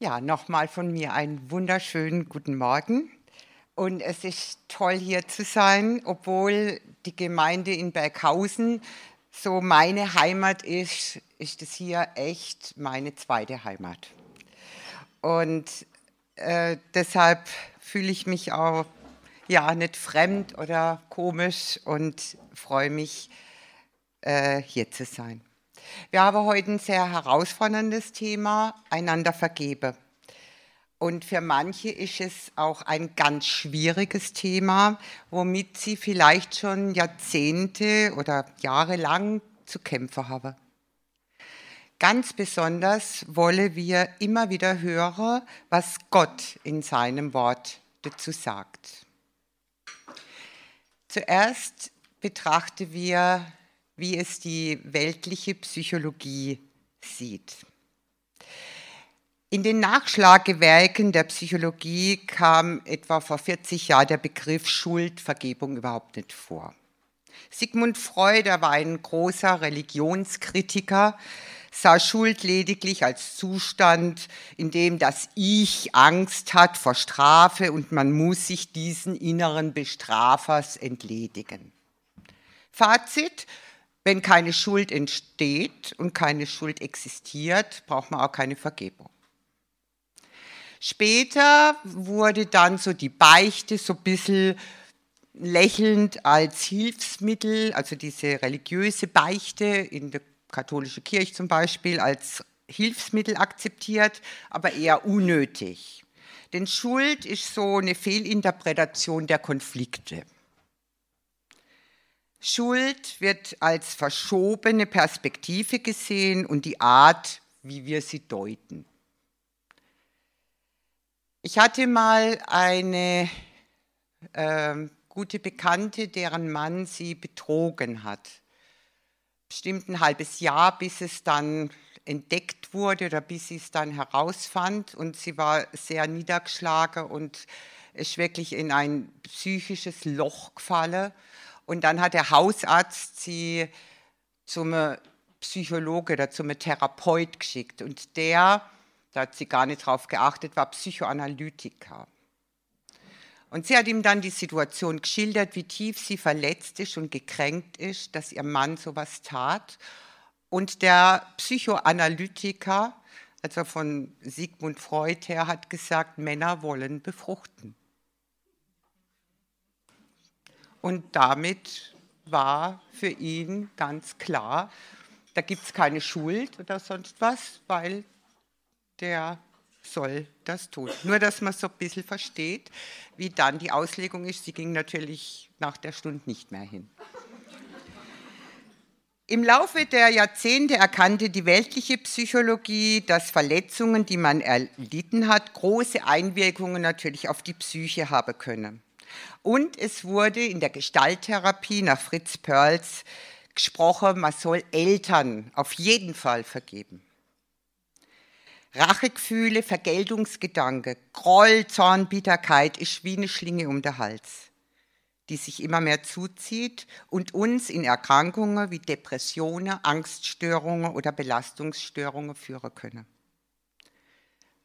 Ja, nochmal von mir einen wunderschönen guten Morgen. Und es ist toll hier zu sein, obwohl die Gemeinde in Berghausen so meine Heimat ist, ist es hier echt meine zweite Heimat. Und äh, deshalb fühle ich mich auch ja nicht fremd oder komisch und freue mich, äh, hier zu sein. Wir haben heute ein sehr herausforderndes Thema, einander vergebe. Und für manche ist es auch ein ganz schwieriges Thema, womit sie vielleicht schon Jahrzehnte oder Jahre lang zu kämpfen haben. Ganz besonders wollen wir immer wieder hören, was Gott in seinem Wort dazu sagt. Zuerst betrachten wir wie es die weltliche Psychologie sieht. In den Nachschlagewerken der Psychologie kam etwa vor 40 Jahren der Begriff Schuldvergebung überhaupt nicht vor. Sigmund Freud, er war ein großer Religionskritiker, sah Schuld lediglich als Zustand, in dem das Ich Angst hat vor Strafe und man muss sich diesen inneren Bestrafers entledigen. Fazit, wenn keine Schuld entsteht und keine Schuld existiert, braucht man auch keine Vergebung. Später wurde dann so die Beichte so ein bisschen lächelnd als Hilfsmittel, also diese religiöse Beichte in der katholischen Kirche zum Beispiel, als Hilfsmittel akzeptiert, aber eher unnötig. Denn Schuld ist so eine Fehlinterpretation der Konflikte. Schuld wird als verschobene Perspektive gesehen und die Art, wie wir sie deuten. Ich hatte mal eine äh, gute Bekannte, deren Mann sie betrogen hat. Bestimmt ein halbes Jahr, bis es dann entdeckt wurde oder bis sie es dann herausfand. Und sie war sehr niedergeschlagen und ist wirklich in ein psychisches Loch gefallen. Und dann hat der Hausarzt sie zum Psychologe oder zum Therapeut geschickt. Und der, da hat sie gar nicht drauf geachtet, war Psychoanalytiker. Und sie hat ihm dann die Situation geschildert, wie tief sie verletzt ist und gekränkt ist, dass ihr Mann sowas tat. Und der Psychoanalytiker, also von Sigmund Freud her, hat gesagt, Männer wollen befruchten. Und damit war für ihn ganz klar, da gibt es keine Schuld oder sonst was, weil der soll das tun. Nur, dass man so ein bisschen versteht, wie dann die Auslegung ist. Sie ging natürlich nach der Stunde nicht mehr hin. Im Laufe der Jahrzehnte erkannte die weltliche Psychologie, dass Verletzungen, die man erlitten hat, große Einwirkungen natürlich auf die Psyche haben können. Und es wurde in der Gestalttherapie nach Fritz Perls gesprochen, man soll Eltern auf jeden Fall vergeben. Rachegefühle, Vergeltungsgedanke, Groll, Zorn, Bitterkeit ist wie eine Schlinge um den Hals, die sich immer mehr zuzieht und uns in Erkrankungen wie Depressionen, Angststörungen oder Belastungsstörungen führen können.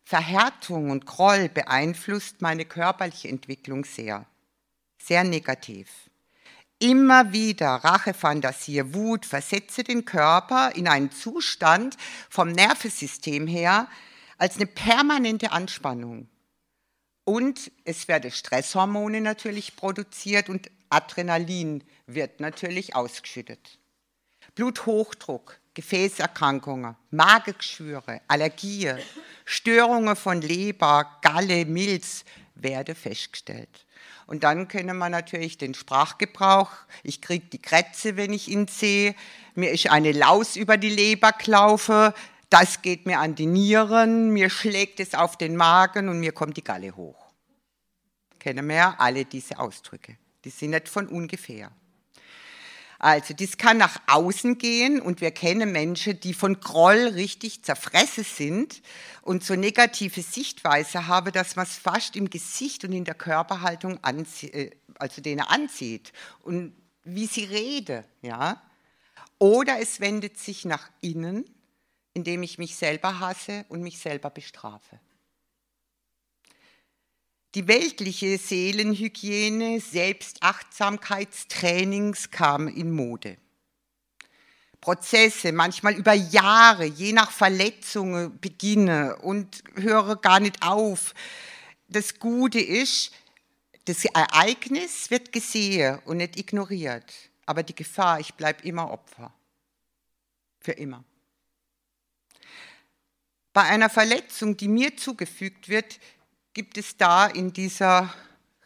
Verhärtung und Groll beeinflusst meine körperliche Entwicklung sehr sehr negativ. Immer wieder Rachefantasie, Wut versetze den Körper in einen Zustand vom Nervensystem her als eine permanente Anspannung. Und es werden Stresshormone natürlich produziert und Adrenalin wird natürlich ausgeschüttet. Bluthochdruck, Gefäßerkrankungen, Magengeschwüre, Allergien, Störungen von Leber, Galle, Milz werden festgestellt. Und dann können wir natürlich den Sprachgebrauch, ich kriege die Krätze, wenn ich ihn sehe, mir ist eine Laus über die Leber gelaufen, das geht mir an die Nieren, mir schlägt es auf den Magen und mir kommt die Galle hoch. Kennen wir ja alle diese Ausdrücke. Die sind nicht von ungefähr. Also, das kann nach außen gehen und wir kennen Menschen, die von Groll richtig zerfressen sind und so negative Sichtweise haben, dass man es fast im Gesicht und in der Körperhaltung äh, also denen anzieht und wie sie reden, ja. Oder es wendet sich nach innen, indem ich mich selber hasse und mich selber bestrafe. Die weltliche Seelenhygiene, Selbstachtsamkeitstrainings kam in Mode. Prozesse, manchmal über Jahre, je nach Verletzungen beginne und höre gar nicht auf. Das Gute ist, das Ereignis wird gesehen und nicht ignoriert. Aber die Gefahr, ich bleibe immer Opfer. Für immer. Bei einer Verletzung, die mir zugefügt wird, gibt es da in dieser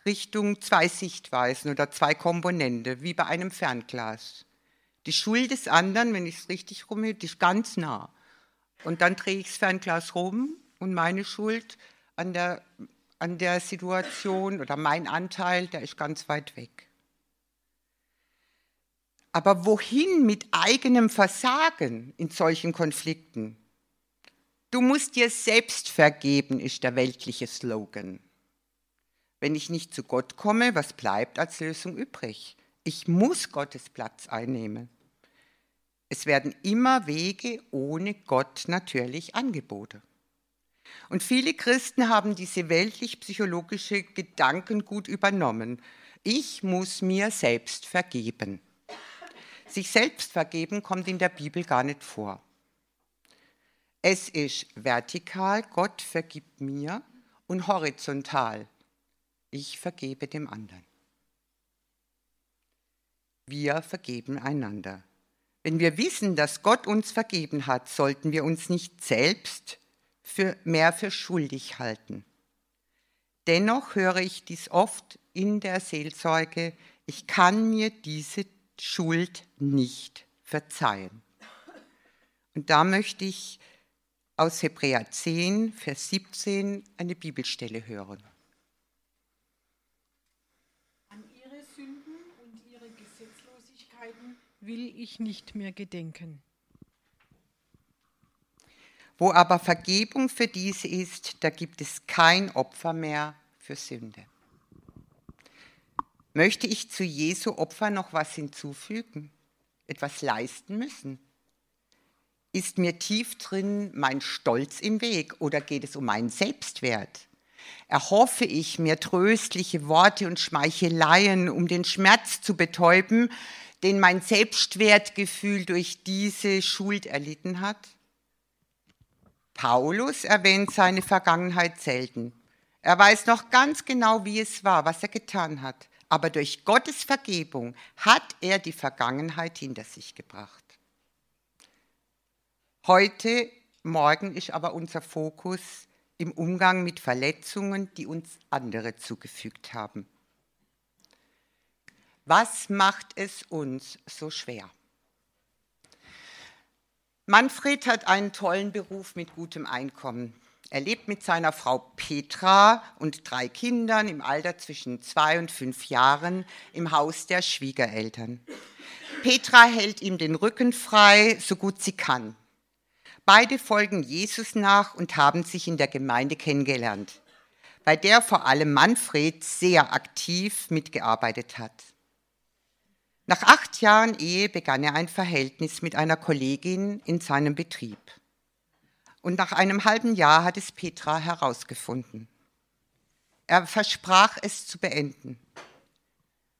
Richtung zwei Sichtweisen oder zwei Komponente, wie bei einem Fernglas. Die Schuld des anderen, wenn ich es richtig rumhebe, ist ganz nah. Und dann drehe ich das Fernglas rum und meine Schuld an der, an der Situation oder mein Anteil, der ist ganz weit weg. Aber wohin mit eigenem Versagen in solchen Konflikten? Du musst dir selbst vergeben, ist der weltliche Slogan. Wenn ich nicht zu Gott komme, was bleibt als Lösung übrig? Ich muss Gottes Platz einnehmen. Es werden immer Wege ohne Gott natürlich angeboten. Und viele Christen haben diese weltlich-psychologische Gedanken gut übernommen. Ich muss mir selbst vergeben. Sich selbst vergeben kommt in der Bibel gar nicht vor. Es ist vertikal, Gott vergibt mir, und horizontal, ich vergebe dem anderen. Wir vergeben einander. Wenn wir wissen, dass Gott uns vergeben hat, sollten wir uns nicht selbst für, mehr für schuldig halten. Dennoch höre ich dies oft in der Seelsorge, ich kann mir diese Schuld nicht verzeihen. Und da möchte ich aus Hebräer 10, Vers 17 eine Bibelstelle hören. will ich nicht mehr gedenken. Wo aber Vergebung für diese ist, da gibt es kein Opfer mehr für Sünde. Möchte ich zu Jesu Opfer noch was hinzufügen, etwas leisten müssen? Ist mir tief drin mein Stolz im Weg oder geht es um meinen Selbstwert? Erhoffe ich mir tröstliche Worte und Schmeicheleien, um den Schmerz zu betäuben, den mein Selbstwertgefühl durch diese Schuld erlitten hat? Paulus erwähnt seine Vergangenheit selten. Er weiß noch ganz genau, wie es war, was er getan hat. Aber durch Gottes Vergebung hat er die Vergangenheit hinter sich gebracht. Heute, morgen ist aber unser Fokus im Umgang mit Verletzungen, die uns andere zugefügt haben. Was macht es uns so schwer? Manfred hat einen tollen Beruf mit gutem Einkommen. Er lebt mit seiner Frau Petra und drei Kindern im Alter zwischen zwei und fünf Jahren im Haus der Schwiegereltern. Petra hält ihm den Rücken frei, so gut sie kann. Beide folgen Jesus nach und haben sich in der Gemeinde kennengelernt, bei der vor allem Manfred sehr aktiv mitgearbeitet hat. Nach acht Jahren Ehe begann er ein Verhältnis mit einer Kollegin in seinem Betrieb. Und nach einem halben Jahr hat es Petra herausgefunden. Er versprach es zu beenden,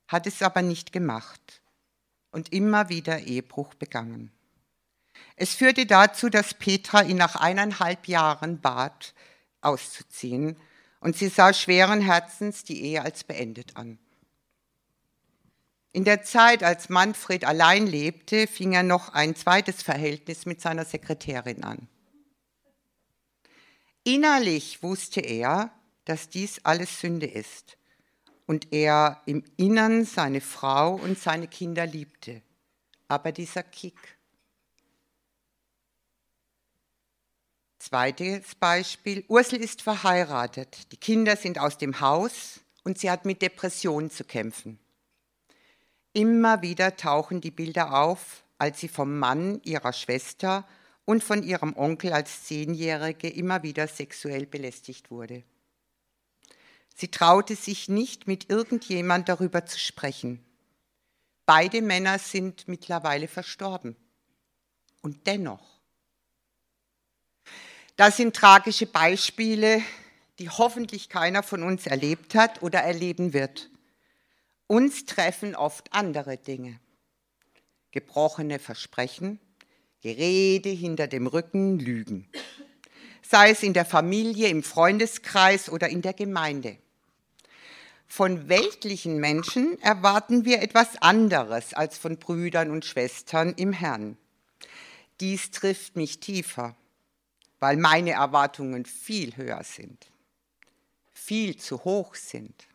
hat es aber nicht gemacht und immer wieder Ehebruch begangen. Es führte dazu, dass Petra ihn nach eineinhalb Jahren bat, auszuziehen, und sie sah schweren Herzens die Ehe als beendet an. In der Zeit, als Manfred allein lebte, fing er noch ein zweites Verhältnis mit seiner Sekretärin an. Innerlich wusste er, dass dies alles Sünde ist und er im Innern seine Frau und seine Kinder liebte. Aber dieser Kick. Zweites Beispiel. Ursel ist verheiratet. Die Kinder sind aus dem Haus und sie hat mit Depressionen zu kämpfen. Immer wieder tauchen die Bilder auf, als sie vom Mann ihrer Schwester und von ihrem Onkel als Zehnjährige immer wieder sexuell belästigt wurde. Sie traute sich nicht, mit irgendjemand darüber zu sprechen. Beide Männer sind mittlerweile verstorben. Und dennoch. Das sind tragische Beispiele, die hoffentlich keiner von uns erlebt hat oder erleben wird. Uns treffen oft andere Dinge. Gebrochene Versprechen, Gerede hinter dem Rücken, Lügen. Sei es in der Familie, im Freundeskreis oder in der Gemeinde. Von weltlichen Menschen erwarten wir etwas anderes als von Brüdern und Schwestern im Herrn. Dies trifft mich tiefer, weil meine Erwartungen viel höher sind, viel zu hoch sind,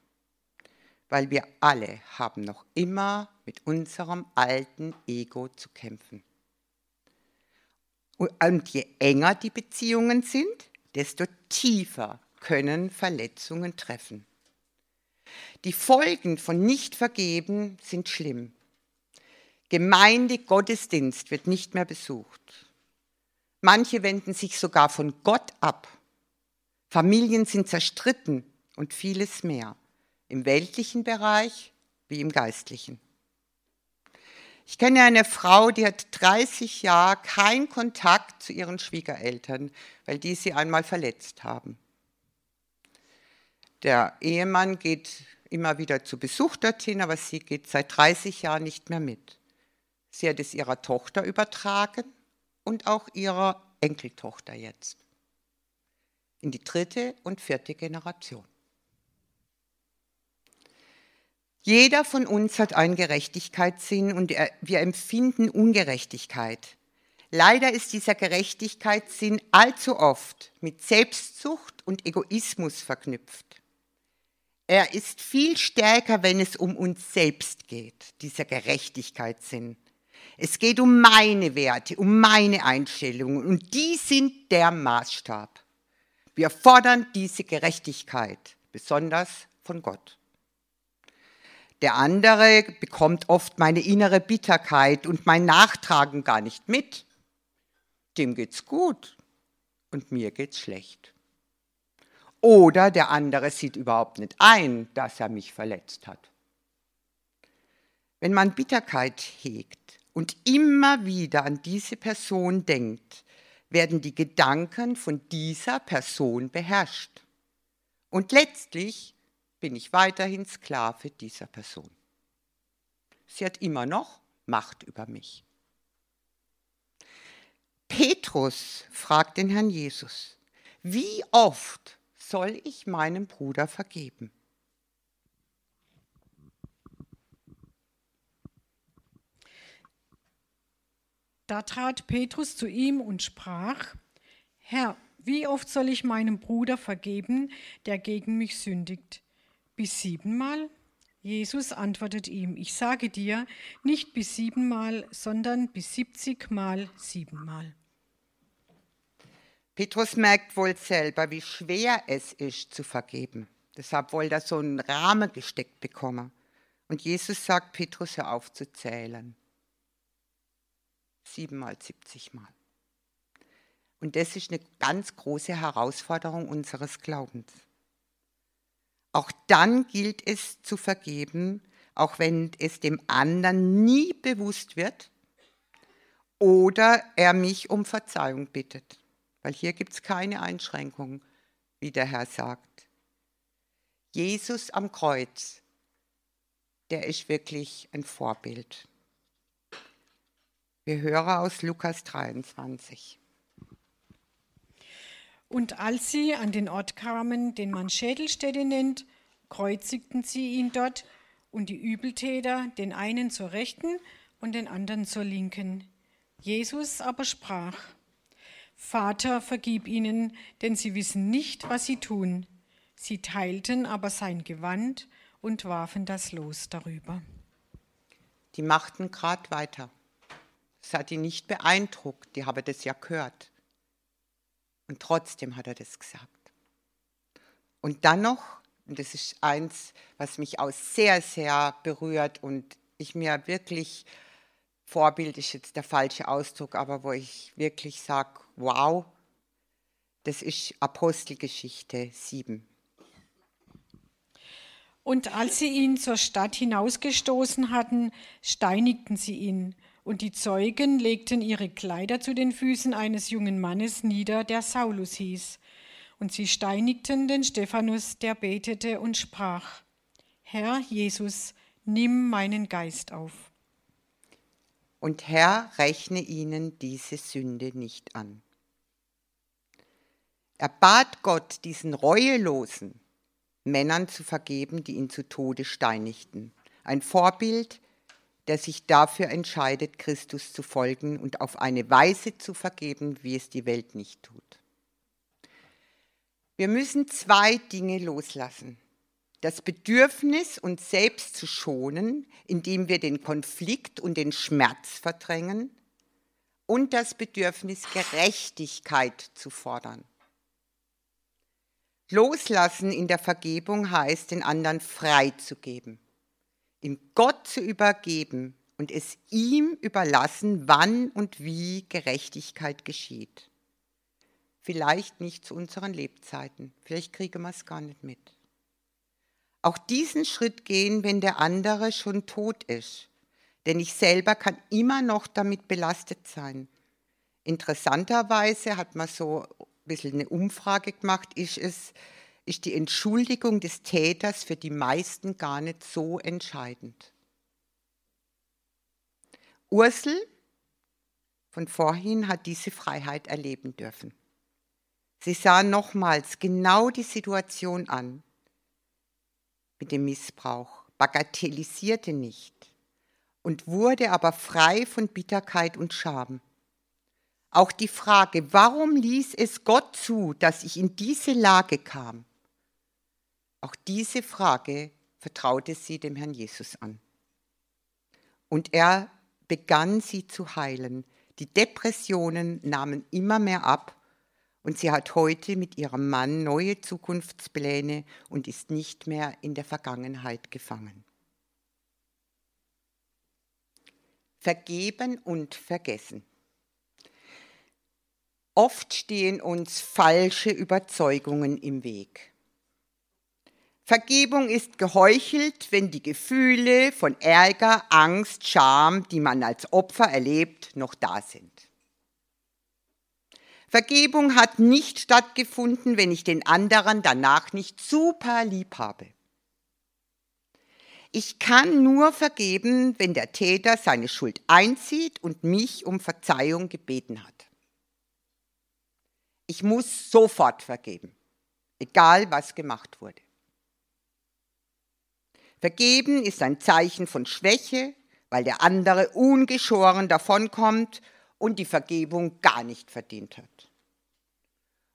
weil wir alle haben noch immer mit unserem alten Ego zu kämpfen. Und je enger die Beziehungen sind, desto tiefer können Verletzungen treffen. Die Folgen von Nichtvergeben sind schlimm. Gemeinde, Gottesdienst wird nicht mehr besucht. Manche wenden sich sogar von Gott ab. Familien sind zerstritten und vieles mehr, im weltlichen Bereich wie im geistlichen. Ich kenne eine Frau, die hat 30 Jahre keinen Kontakt zu ihren Schwiegereltern, weil die sie einmal verletzt haben. Der Ehemann geht immer wieder zu Besuch dorthin, aber sie geht seit 30 Jahren nicht mehr mit. Sie hat es ihrer Tochter übertragen und auch ihrer Enkeltochter jetzt. In die dritte und vierte Generation. Jeder von uns hat einen Gerechtigkeitssinn und wir empfinden Ungerechtigkeit. Leider ist dieser Gerechtigkeitssinn allzu oft mit Selbstsucht und Egoismus verknüpft. Er ist viel stärker, wenn es um uns selbst geht, dieser Gerechtigkeitssinn. Es geht um meine Werte, um meine Einstellungen und die sind der Maßstab. Wir fordern diese Gerechtigkeit, besonders von Gott. Der andere bekommt oft meine innere Bitterkeit und mein Nachtragen gar nicht mit. Dem geht's gut und mir geht's schlecht. Oder der andere sieht überhaupt nicht ein, dass er mich verletzt hat. Wenn man Bitterkeit hegt und immer wieder an diese Person denkt, werden die Gedanken von dieser Person beherrscht. Und letztlich bin ich weiterhin Sklave dieser Person. Sie hat immer noch Macht über mich. Petrus fragt den Herrn Jesus, wie oft soll ich meinem Bruder vergeben? Da trat Petrus zu ihm und sprach, Herr, wie oft soll ich meinem Bruder vergeben, der gegen mich sündigt? Bis siebenmal? Jesus antwortet ihm, ich sage dir, nicht bis siebenmal, sondern bis siebzigmal siebenmal. Petrus merkt wohl selber, wie schwer es ist zu vergeben. Deshalb wollte er so einen Rahmen gesteckt bekommen. Und Jesus sagt Petrus, hör auf zu zählen. Siebenmal, siebzigmal. Und das ist eine ganz große Herausforderung unseres Glaubens. Auch dann gilt es zu vergeben, auch wenn es dem anderen nie bewusst wird oder er mich um Verzeihung bittet. Weil hier gibt es keine Einschränkung, wie der Herr sagt. Jesus am Kreuz, der ist wirklich ein Vorbild. Wir hören aus Lukas 23. Und als sie an den Ort kamen, den man Schädelstätte nennt, kreuzigten sie ihn dort und die Übeltäter, den einen zur Rechten und den anderen zur Linken. Jesus aber sprach, Vater, vergib ihnen, denn sie wissen nicht, was sie tun. Sie teilten aber sein Gewand und warfen das Los darüber. Die machten grad weiter. Es hat ihn nicht beeindruckt, die haben das ja gehört. Und trotzdem hat er das gesagt. Und dann noch, und das ist eins, was mich auch sehr, sehr berührt und ich mir wirklich, Vorbild ist jetzt der falsche Ausdruck, aber wo ich wirklich sage, wow, das ist Apostelgeschichte 7. Und als sie ihn zur Stadt hinausgestoßen hatten, steinigten sie ihn. Und die Zeugen legten ihre Kleider zu den Füßen eines jungen Mannes nieder, der Saulus hieß. Und sie steinigten den Stephanus, der betete und sprach, Herr Jesus, nimm meinen Geist auf. Und Herr, rechne ihnen diese Sünde nicht an. Er bat Gott, diesen reuelosen Männern zu vergeben, die ihn zu Tode steinigten. Ein Vorbild, der sich dafür entscheidet, Christus zu folgen und auf eine Weise zu vergeben, wie es die Welt nicht tut. Wir müssen zwei Dinge loslassen. Das Bedürfnis, uns selbst zu schonen, indem wir den Konflikt und den Schmerz verdrängen, und das Bedürfnis, Gerechtigkeit zu fordern. Loslassen in der Vergebung heißt, den anderen freizugeben, ihm Gott zu übergeben und es ihm überlassen, wann und wie Gerechtigkeit geschieht. Vielleicht nicht zu unseren Lebzeiten, vielleicht kriegen wir es gar nicht mit. Auch diesen Schritt gehen, wenn der andere schon tot ist, denn ich selber kann immer noch damit belastet sein. Interessanterweise hat man so ein bisschen eine Umfrage gemacht, ist es, ist die Entschuldigung des Täters für die meisten gar nicht so entscheidend. Ursel von vorhin hat diese Freiheit erleben dürfen. Sie sah nochmals genau die Situation an mit dem Missbrauch, bagatellisierte nicht und wurde aber frei von Bitterkeit und Scham. Auch die Frage, warum ließ es Gott zu, dass ich in diese Lage kam, auch diese Frage vertraute sie dem Herrn Jesus an. Und er begann sie zu heilen. Die Depressionen nahmen immer mehr ab und sie hat heute mit ihrem Mann neue Zukunftspläne und ist nicht mehr in der Vergangenheit gefangen. Vergeben und vergessen. Oft stehen uns falsche Überzeugungen im Weg. Vergebung ist geheuchelt, wenn die Gefühle von Ärger, Angst, Scham, die man als Opfer erlebt, noch da sind. Vergebung hat nicht stattgefunden, wenn ich den anderen danach nicht super lieb habe. Ich kann nur vergeben, wenn der Täter seine Schuld einzieht und mich um Verzeihung gebeten hat. Ich muss sofort vergeben, egal was gemacht wurde. Vergeben ist ein Zeichen von Schwäche, weil der andere ungeschoren davonkommt und die Vergebung gar nicht verdient hat.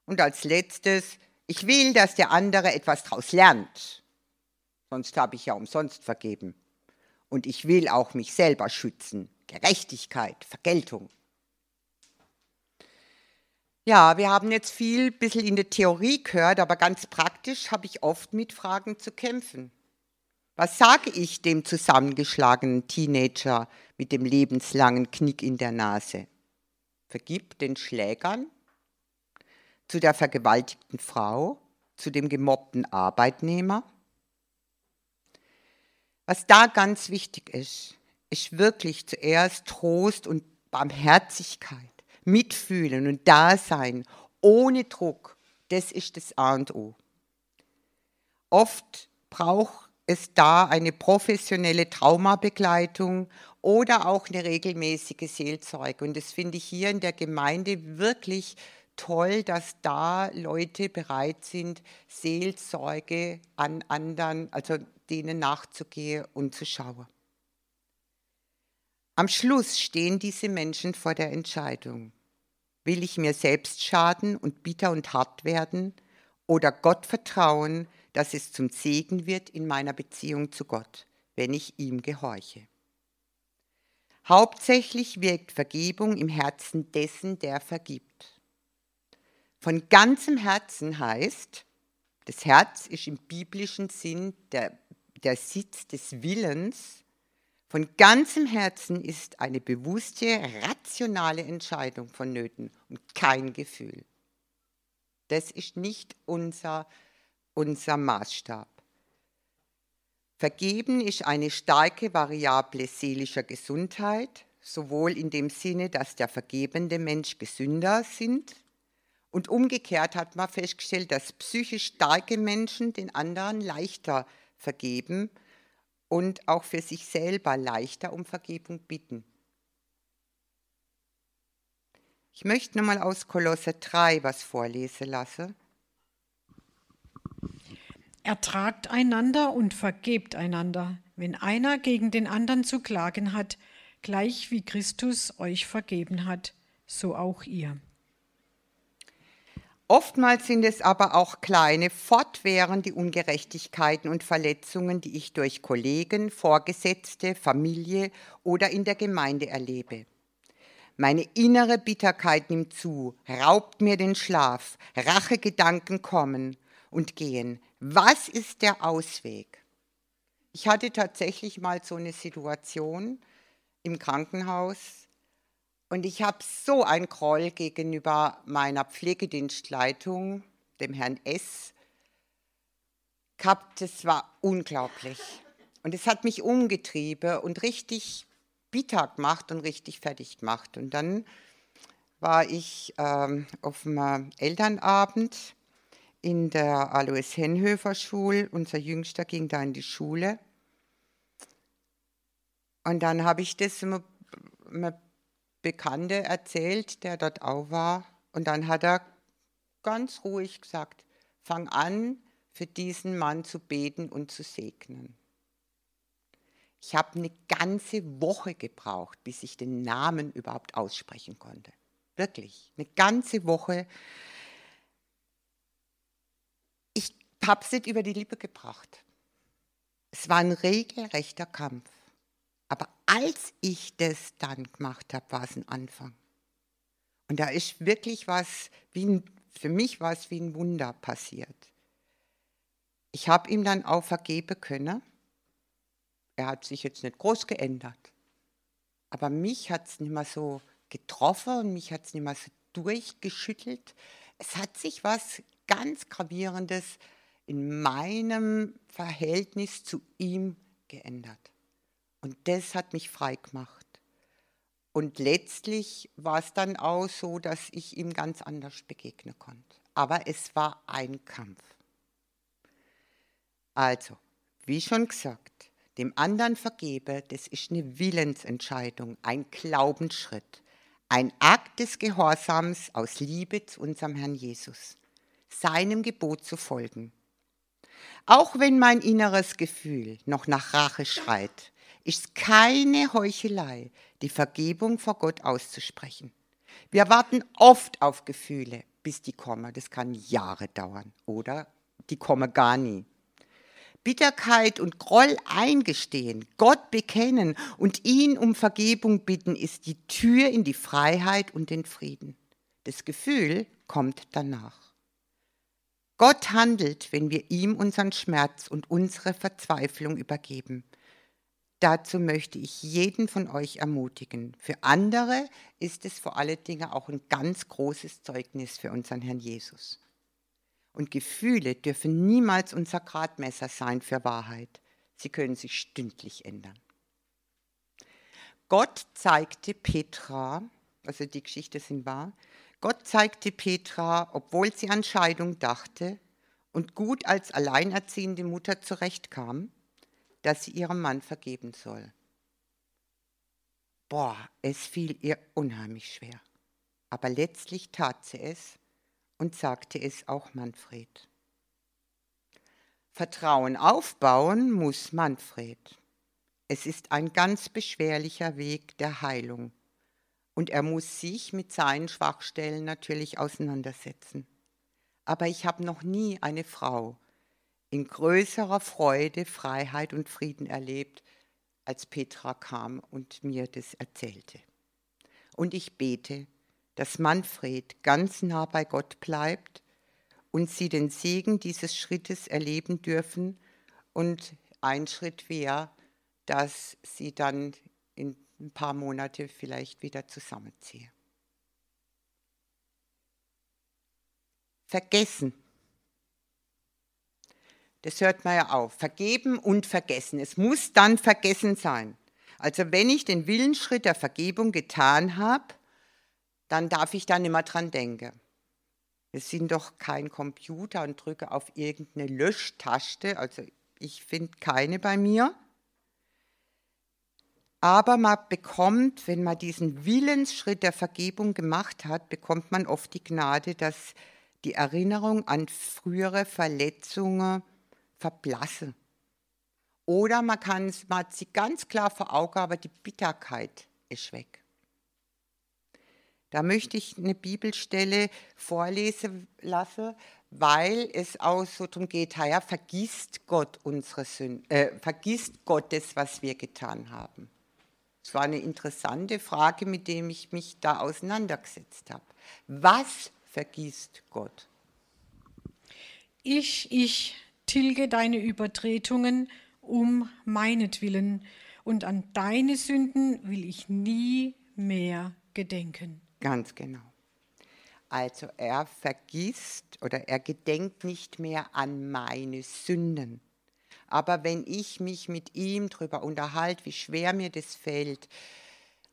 Und als letztes, ich will, dass der andere etwas daraus lernt. Sonst habe ich ja umsonst vergeben. Und ich will auch mich selber schützen. Gerechtigkeit, Vergeltung. Ja, wir haben jetzt viel bisschen in der Theorie gehört, aber ganz praktisch habe ich oft mit Fragen zu kämpfen. Was sage ich dem zusammengeschlagenen Teenager mit dem lebenslangen Knick in der Nase? Vergib den Schlägern? Zu der vergewaltigten Frau? Zu dem gemobbten Arbeitnehmer? Was da ganz wichtig ist, ist wirklich zuerst Trost und Barmherzigkeit, Mitfühlen und Dasein, ohne Druck. Das ist das A und O. Oft braucht es da eine professionelle Traumabegleitung oder auch eine regelmäßige Seelsorge. Und das finde ich hier in der Gemeinde wirklich toll, dass da Leute bereit sind, Seelsorge an anderen, also denen nachzugehen und zu schauen. Am Schluss stehen diese Menschen vor der Entscheidung. Will ich mir selbst schaden und bitter und hart werden oder Gott vertrauen, dass es zum Segen wird in meiner Beziehung zu Gott, wenn ich ihm gehorche. Hauptsächlich wirkt Vergebung im Herzen dessen, der vergibt. Von ganzem Herzen heißt, das Herz ist im biblischen Sinn der, der Sitz des Willens. Von ganzem Herzen ist eine bewusste, rationale Entscheidung vonnöten und kein Gefühl. Das ist nicht unser unser Maßstab. Vergeben ist eine starke Variable seelischer Gesundheit, sowohl in dem Sinne, dass der vergebende Mensch gesünder sind Und umgekehrt hat man festgestellt, dass psychisch starke Menschen den anderen leichter vergeben und auch für sich selber leichter um Vergebung bitten. Ich möchte nochmal aus Kolosse 3 was vorlesen lassen. Ertragt einander und vergebt einander, wenn einer gegen den anderen zu klagen hat, gleich wie Christus euch vergeben hat, so auch ihr. Oftmals sind es aber auch kleine, fortwährende Ungerechtigkeiten und Verletzungen, die ich durch Kollegen, Vorgesetzte, Familie oder in der Gemeinde erlebe. Meine innere Bitterkeit nimmt zu, raubt mir den Schlaf, Rachegedanken kommen und gehen. Was ist der Ausweg? Ich hatte tatsächlich mal so eine Situation im Krankenhaus und ich habe so einen Groll gegenüber meiner Pflegedienstleitung, dem Herrn S., gehabt. Das war unglaublich. Und es hat mich umgetrieben und richtig bitter gemacht und richtig fertig gemacht. Und dann war ich ähm, auf einem Elternabend in der Alois Henhöfer Schule. Unser Jüngster ging da in die Schule. Und dann habe ich das einem Bekannte erzählt, der dort auch war. Und dann hat er ganz ruhig gesagt, fang an, für diesen Mann zu beten und zu segnen. Ich habe eine ganze Woche gebraucht, bis ich den Namen überhaupt aussprechen konnte. Wirklich, eine ganze Woche habe es nicht über die Lippe gebracht. Es war ein regelrechter Kampf. Aber als ich das dann gemacht habe, war es ein Anfang. Und da ist wirklich was, wie ein, für mich war es wie ein Wunder passiert. Ich habe ihm dann auch vergeben können. Er hat sich jetzt nicht groß geändert. Aber mich hat es nicht mehr so getroffen und mich hat es nicht mehr so durchgeschüttelt. Es hat sich was ganz Gravierendes in meinem Verhältnis zu ihm geändert. Und das hat mich frei gemacht. Und letztlich war es dann auch so, dass ich ihm ganz anders begegnen konnte. Aber es war ein Kampf. Also, wie schon gesagt, dem anderen vergebe, das ist eine Willensentscheidung, ein Glaubensschritt, ein Akt des Gehorsams aus Liebe zu unserem Herrn Jesus, seinem Gebot zu folgen auch wenn mein inneres Gefühl noch nach Rache schreit, ist keine Heuchelei, die Vergebung vor Gott auszusprechen. Wir warten oft auf Gefühle, bis die kommen. Das kann Jahre dauern oder die kommen gar nie. Bitterkeit und Groll eingestehen, Gott bekennen und ihn um Vergebung bitten, ist die Tür in die Freiheit und den Frieden. Das Gefühl kommt danach. Gott handelt, wenn wir ihm unseren Schmerz und unsere Verzweiflung übergeben. Dazu möchte ich jeden von euch ermutigen. Für andere ist es vor allen Dingen auch ein ganz großes Zeugnis für unseren Herrn Jesus. Und Gefühle dürfen niemals unser Gradmesser sein für Wahrheit. Sie können sich stündlich ändern. Gott zeigte Petra, also die Geschichte sind wahr, Gott zeigte Petra, obwohl sie an Scheidung dachte und gut als alleinerziehende Mutter zurechtkam, dass sie ihrem Mann vergeben soll. Boah, es fiel ihr unheimlich schwer. Aber letztlich tat sie es und sagte es auch Manfred. Vertrauen aufbauen muss Manfred. Es ist ein ganz beschwerlicher Weg der Heilung und er muss sich mit seinen Schwachstellen natürlich auseinandersetzen. Aber ich habe noch nie eine Frau in größerer Freude, Freiheit und Frieden erlebt, als Petra kam und mir das erzählte. Und ich bete, dass Manfred ganz nah bei Gott bleibt und sie den Segen dieses Schrittes erleben dürfen. Und ein Schritt wäre, dass sie dann in ein paar Monate vielleicht wieder zusammenziehe. Vergessen. Das hört man ja auf. Vergeben und vergessen. Es muss dann vergessen sein. Also wenn ich den Willensschritt der Vergebung getan habe, dann darf ich da nicht mehr dran denken. Wir sind doch kein Computer und drücke auf irgendeine Löschtaste. Also ich finde keine bei mir. Aber man bekommt, wenn man diesen Willensschritt der Vergebung gemacht hat, bekommt man oft die Gnade, dass die Erinnerung an frühere Verletzungen verblasse. Oder man kann man hat sie ganz klar vor Augen, aber die Bitterkeit ist weg. Da möchte ich eine Bibelstelle vorlesen lassen, weil es auch so darum geht, ja, vergisst Gott unsere Sünden, äh, vergisst Gott das, was wir getan haben. Das war eine interessante Frage, mit der ich mich da auseinandergesetzt habe. Was vergisst Gott? Ich, ich tilge deine Übertretungen um meinetwillen und an deine Sünden will ich nie mehr gedenken. Ganz genau. Also er vergisst oder er gedenkt nicht mehr an meine Sünden. Aber wenn ich mich mit ihm darüber unterhalte, wie schwer mir das fällt,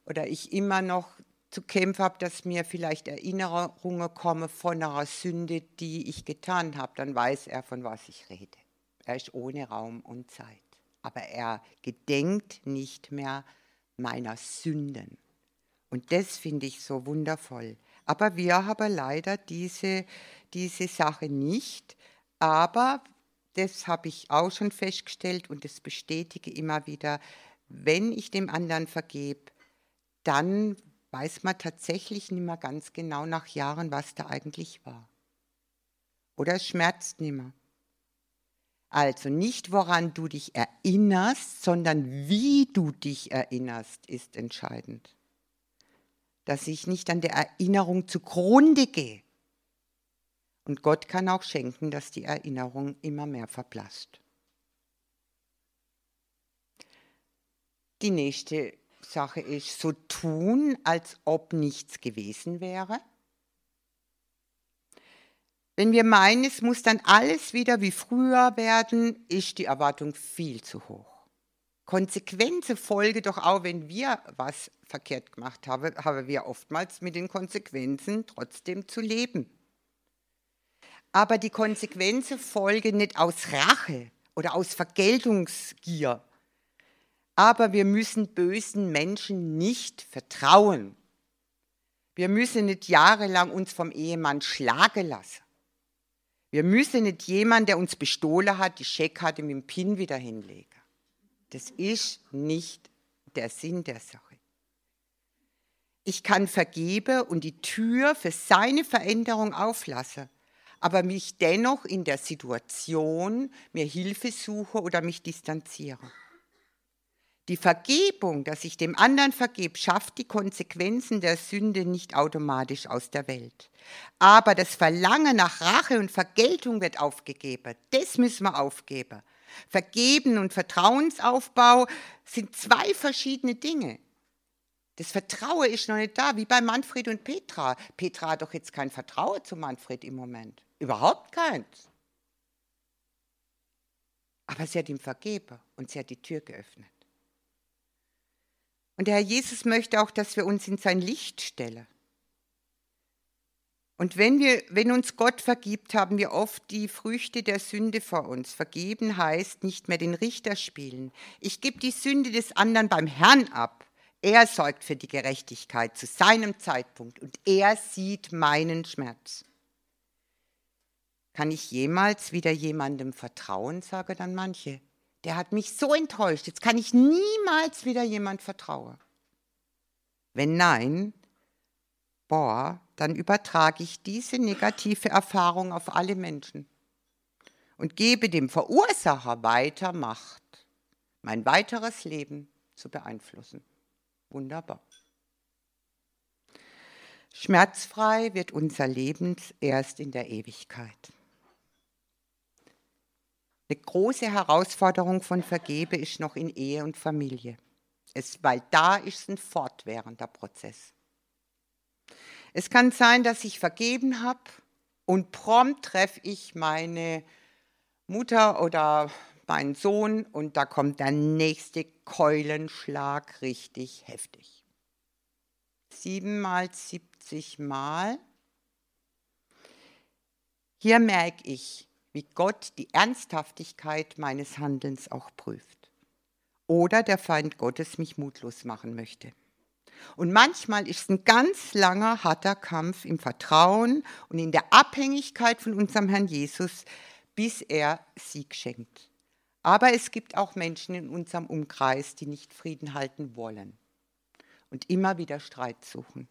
oder ich immer noch zu kämpfen habe, dass mir vielleicht Erinnerungen kommen von einer Sünde, die ich getan habe, dann weiß er, von was ich rede. Er ist ohne Raum und Zeit. Aber er gedenkt nicht mehr meiner Sünden. Und das finde ich so wundervoll. Aber wir haben leider diese, diese Sache nicht. Aber das habe ich auch schon festgestellt und das bestätige immer wieder, wenn ich dem anderen vergebe, dann weiß man tatsächlich nicht mehr ganz genau nach Jahren, was da eigentlich war. Oder es schmerzt nicht mehr. Also nicht, woran du dich erinnerst, sondern wie du dich erinnerst, ist entscheidend dass ich nicht an der Erinnerung zugrunde gehe. Und Gott kann auch schenken, dass die Erinnerung immer mehr verblasst. Die nächste Sache ist so tun, als ob nichts gewesen wäre. Wenn wir meinen, es muss dann alles wieder wie früher werden, ist die Erwartung viel zu hoch. Konsequenze folge doch auch, wenn wir was verkehrt gemacht haben, haben wir oftmals mit den Konsequenzen trotzdem zu leben. Aber die Konsequenzen folgen nicht aus Rache oder aus Vergeltungsgier. Aber wir müssen bösen Menschen nicht vertrauen. Wir müssen nicht jahrelang uns vom Ehemann schlagen lassen. Wir müssen nicht jemand, der uns bestohlen hat, die Scheckkarte mit dem PIN wieder hinlegen. Das ist nicht der Sinn der Sache. Ich kann vergeben und die Tür für seine Veränderung auflassen, aber mich dennoch in der Situation mir Hilfe suche oder mich distanziere. Die Vergebung, dass ich dem anderen vergebe, schafft die Konsequenzen der Sünde nicht automatisch aus der Welt. Aber das Verlangen nach Rache und Vergeltung wird aufgegeben. Das müssen wir aufgeben. Vergeben und Vertrauensaufbau sind zwei verschiedene Dinge. Das Vertrauen ist noch nicht da, wie bei Manfred und Petra. Petra hat doch jetzt kein Vertrauen zu Manfred im Moment. Überhaupt keins. Aber sie hat ihm vergeben und sie hat die Tür geöffnet. Und der Herr Jesus möchte auch, dass wir uns in sein Licht stellen. Und wenn, wir, wenn uns Gott vergibt, haben wir oft die Früchte der Sünde vor uns. Vergeben heißt nicht mehr den Richter spielen. Ich gebe die Sünde des anderen beim Herrn ab. Er sorgt für die Gerechtigkeit zu seinem Zeitpunkt und er sieht meinen Schmerz. Kann ich jemals wieder jemandem vertrauen, sage dann manche. Der hat mich so enttäuscht, jetzt kann ich niemals wieder jemand vertrauen. Wenn nein, boah, dann übertrage ich diese negative Erfahrung auf alle Menschen und gebe dem Verursacher weiter Macht, mein weiteres Leben zu beeinflussen. Wunderbar. Schmerzfrei wird unser Leben erst in der Ewigkeit. Eine große Herausforderung von Vergebe ist noch in Ehe und Familie. Es, weil da ist es ein fortwährender Prozess. Es kann sein, dass ich vergeben habe und prompt treffe ich meine Mutter oder meinen Sohn und da kommt der nächste Keulenschlag richtig heftig. Siebenmal, siebzig Mal. Hier merke ich, wie Gott die Ernsthaftigkeit meines Handelns auch prüft. Oder der Feind Gottes mich mutlos machen möchte. Und manchmal ist es ein ganz langer, harter Kampf im Vertrauen und in der Abhängigkeit von unserem Herrn Jesus, bis er Sieg schenkt. Aber es gibt auch Menschen in unserem Umkreis, die nicht Frieden halten wollen und immer wieder Streit suchen.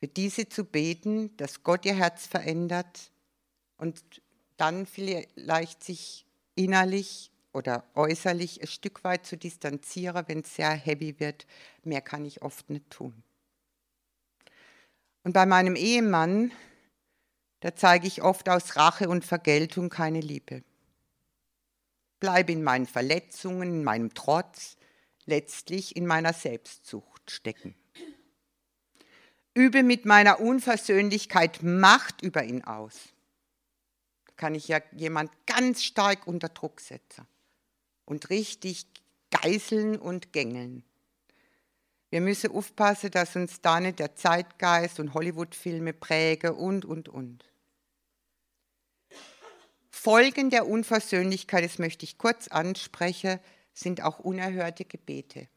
Für diese zu beten, dass Gott ihr Herz verändert und dann vielleicht sich innerlich oder äußerlich ein Stück weit zu distanzieren, wenn es sehr heavy wird. Mehr kann ich oft nicht tun. Und bei meinem Ehemann, da zeige ich oft aus Rache und Vergeltung keine Liebe. Bleibe in meinen Verletzungen, in meinem Trotz, letztlich in meiner Selbstsucht stecken. Übe mit meiner Unversöhnlichkeit Macht über ihn aus. Da kann ich ja jemand ganz stark unter Druck setzen und richtig geißeln und gängeln. Wir müssen aufpassen, dass uns da nicht der Zeitgeist und Hollywood-Filme prägen und, und, und. Folgen der Unversöhnlichkeit, das möchte ich kurz ansprechen, sind auch unerhörte Gebete.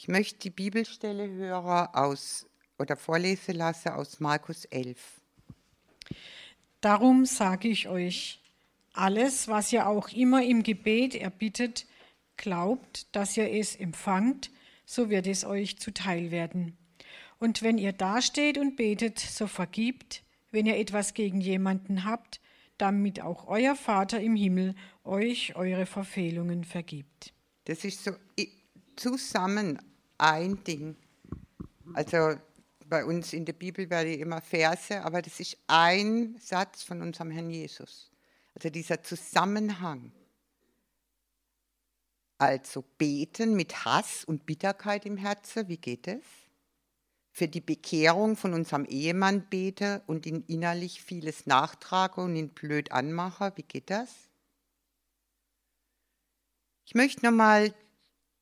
Ich möchte die Bibelstelle hören aus oder vorlesen lassen aus Markus 11. Darum sage ich euch, alles, was ihr auch immer im Gebet erbittet, glaubt, dass ihr es empfangt, so wird es euch zuteil werden. Und wenn ihr dasteht und betet, so vergibt, wenn ihr etwas gegen jemanden habt, damit auch euer Vater im Himmel euch eure Verfehlungen vergibt. Das ist so zusammen ein Ding. Also bei uns in der Bibel werden immer Verse, aber das ist ein Satz von unserem Herrn Jesus. Also dieser Zusammenhang. Also beten mit Hass und Bitterkeit im Herzen, wie geht es? Für die Bekehrung von unserem Ehemann bete und ihn innerlich vieles nachtrage und ihn blöd anmache, wie geht das? Ich möchte nochmal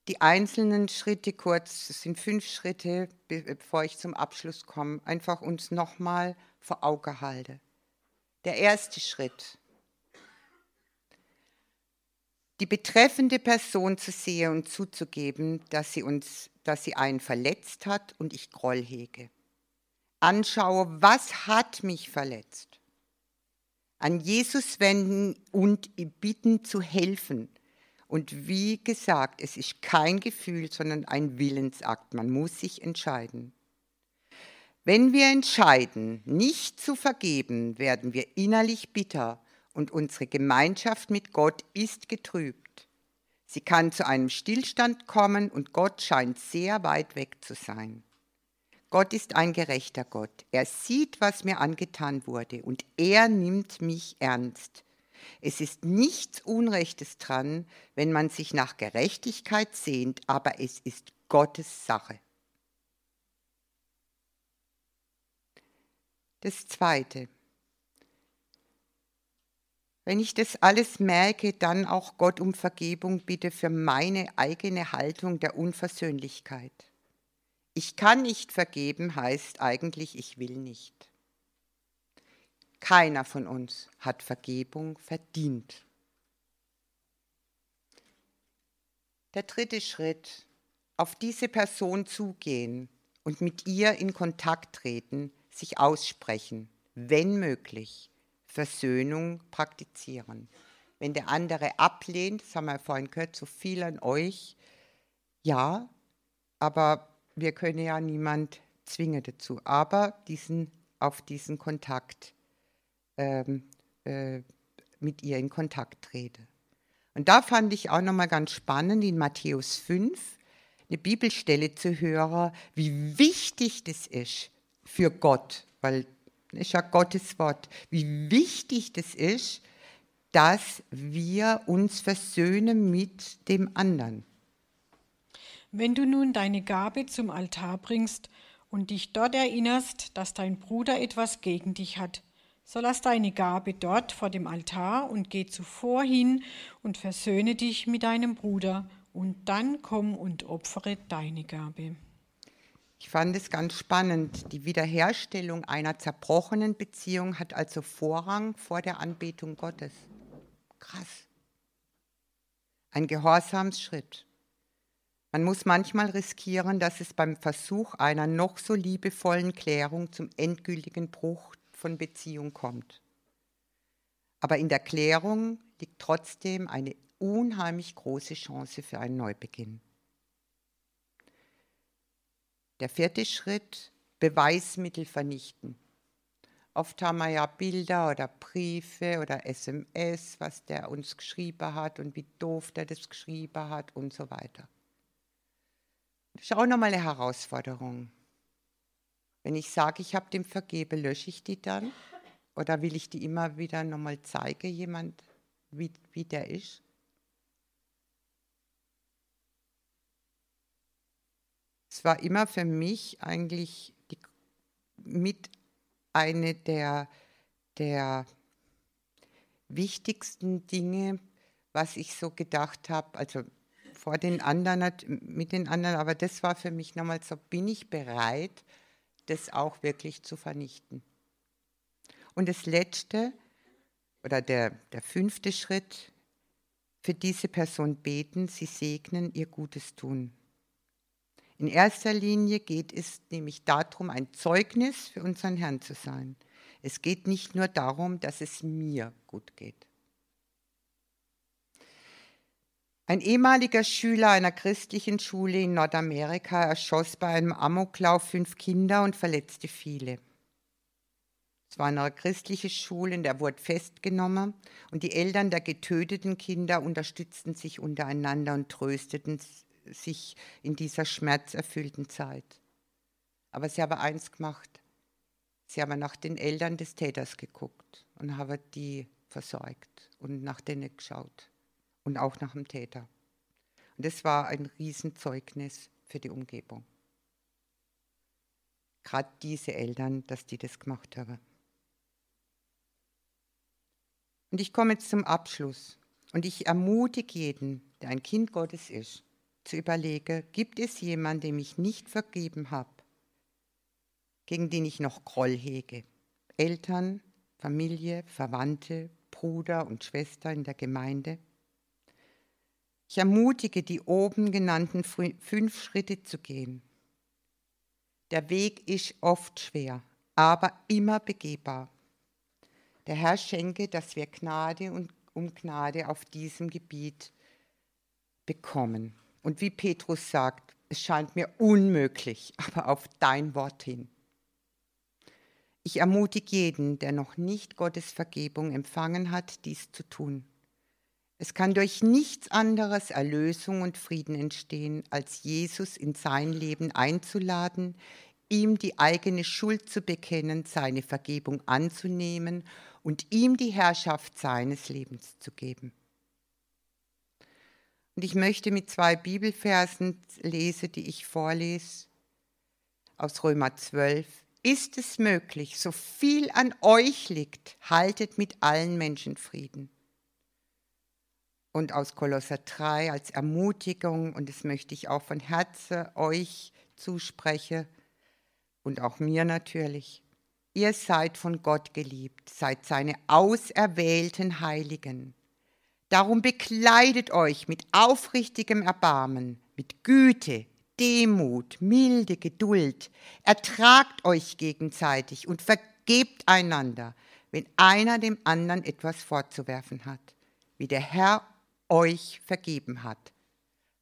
die einzelnen Schritte kurz, das sind fünf Schritte, bevor ich zum Abschluss komme, einfach uns nochmal vor Auge halte. Der erste Schritt, die betreffende Person zu sehen und zuzugeben, dass sie uns, dass sie einen verletzt hat und ich Groll hege. Anschaue, was hat mich verletzt? An Jesus wenden und bitten zu helfen. Und wie gesagt, es ist kein Gefühl, sondern ein Willensakt. Man muss sich entscheiden. Wenn wir entscheiden, nicht zu vergeben, werden wir innerlich bitter und unsere Gemeinschaft mit Gott ist getrübt. Sie kann zu einem Stillstand kommen und Gott scheint sehr weit weg zu sein. Gott ist ein gerechter Gott. Er sieht, was mir angetan wurde und er nimmt mich ernst. Es ist nichts Unrechtes dran, wenn man sich nach Gerechtigkeit sehnt, aber es ist Gottes Sache. Das Zweite. Wenn ich das alles merke, dann auch Gott um Vergebung bitte für meine eigene Haltung der Unversöhnlichkeit. Ich kann nicht vergeben heißt eigentlich, ich will nicht. Keiner von uns hat Vergebung verdient. Der dritte Schritt, auf diese Person zugehen und mit ihr in Kontakt treten, sich aussprechen, wenn möglich Versöhnung praktizieren. Wenn der andere ablehnt, das haben wir vorhin gehört, so viel an euch, ja, aber wir können ja niemand zwingen dazu. Aber diesen, auf diesen Kontakt, ähm, äh, mit ihr in Kontakt trete. Und da fand ich auch nochmal ganz spannend in Matthäus 5 eine Bibelstelle zu hören, wie wichtig das ist für Gott, weil ist ja Gottes Wort, wie wichtig das ist, dass wir uns versöhnen mit dem anderen. Wenn du nun deine Gabe zum Altar bringst und dich dort erinnerst, dass dein Bruder etwas gegen dich hat, so lass deine Gabe dort vor dem Altar und geh zuvor hin und versöhne dich mit deinem Bruder und dann komm und opfere deine Gabe. Ich fand es ganz spannend. Die Wiederherstellung einer zerbrochenen Beziehung hat also Vorrang vor der Anbetung Gottes. Krass. Ein Gehorsamsschritt. Man muss manchmal riskieren, dass es beim Versuch einer noch so liebevollen Klärung zum endgültigen Bruch von Beziehung kommt. Aber in der Klärung liegt trotzdem eine unheimlich große Chance für einen Neubeginn. Der vierte Schritt, Beweismittel vernichten. Oft haben wir ja Bilder oder Briefe oder SMS, was der uns geschrieben hat und wie doof der das geschrieben hat und so weiter. Das ist auch nochmal eine Herausforderung. Wenn ich sage, ich habe dem vergebe, lösche ich die dann? Oder will ich die immer wieder nochmal zeigen, jemand, wie, wie der ist? Es war immer für mich eigentlich die, mit eine der, der wichtigsten Dinge, was ich so gedacht habe, also vor den anderen, mit den anderen, aber das war für mich nochmal so, bin ich bereit, das auch wirklich zu vernichten. Und das letzte oder der, der fünfte Schritt, für diese Person beten, sie segnen, ihr Gutes tun. In erster Linie geht es nämlich darum, ein Zeugnis für unseren Herrn zu sein. Es geht nicht nur darum, dass es mir gut geht. Ein ehemaliger Schüler einer christlichen Schule in Nordamerika erschoss bei einem Amoklauf fünf Kinder und verletzte viele. Es war eine christliche Schule, in der wurde festgenommen und die Eltern der getöteten Kinder unterstützten sich untereinander und trösteten sich in dieser schmerzerfüllten Zeit. Aber sie haben eins gemacht. Sie haben nach den Eltern des Täters geguckt und haben die versorgt und nach denen geschaut und auch nach dem Täter. Und das war ein Riesenzeugnis für die Umgebung. Gerade diese Eltern, dass die das gemacht haben. Und ich komme jetzt zum Abschluss. Und ich ermutige jeden, der ein Kind Gottes ist, zu überlegen, gibt es jemanden, dem ich nicht vergeben habe, gegen den ich noch Groll hege? Eltern, Familie, Verwandte, Bruder und Schwester in der Gemeinde? Ich ermutige, die oben genannten fünf Schritte zu gehen. Der Weg ist oft schwer, aber immer begehbar. Der Herr schenke, dass wir Gnade und um Gnade auf diesem Gebiet bekommen. Und wie Petrus sagt, es scheint mir unmöglich, aber auf dein Wort hin. Ich ermutige jeden, der noch nicht Gottes Vergebung empfangen hat, dies zu tun. Es kann durch nichts anderes Erlösung und Frieden entstehen, als Jesus in sein Leben einzuladen, ihm die eigene Schuld zu bekennen, seine Vergebung anzunehmen und ihm die Herrschaft seines Lebens zu geben. Und ich möchte mit zwei Bibelversen lesen, die ich vorlese, aus Römer 12. Ist es möglich, so viel an euch liegt, haltet mit allen Menschen Frieden. Und aus Kolosser 3 als Ermutigung, und das möchte ich auch von Herzen euch zusprechen und auch mir natürlich. Ihr seid von Gott geliebt, seid seine auserwählten Heiligen. Darum bekleidet euch mit aufrichtigem Erbarmen, mit Güte, Demut, milde Geduld. Ertragt euch gegenseitig und vergebt einander, wenn einer dem anderen etwas vorzuwerfen hat, wie der Herr euch vergeben hat.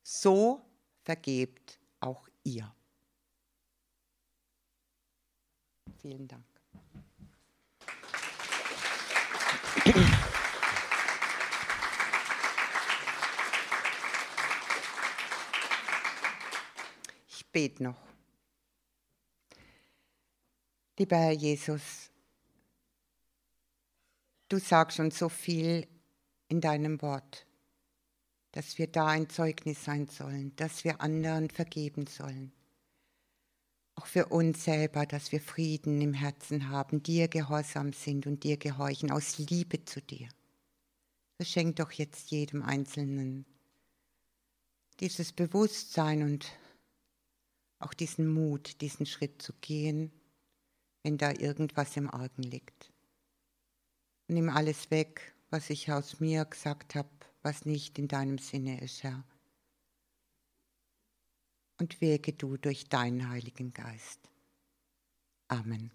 So vergebt auch ihr. Vielen Dank. bete noch. Lieber Herr Jesus, du sagst uns so viel in deinem Wort, dass wir da ein Zeugnis sein sollen, dass wir anderen vergeben sollen. Auch für uns selber, dass wir Frieden im Herzen haben, dir gehorsam sind und dir gehorchen, aus Liebe zu dir. Das schenkt doch jetzt jedem Einzelnen dieses Bewusstsein und auch diesen Mut, diesen Schritt zu gehen, wenn da irgendwas im Argen liegt. Nimm alles weg, was ich aus mir gesagt habe, was nicht in deinem Sinne ist, Herr. Und wege du durch deinen Heiligen Geist. Amen.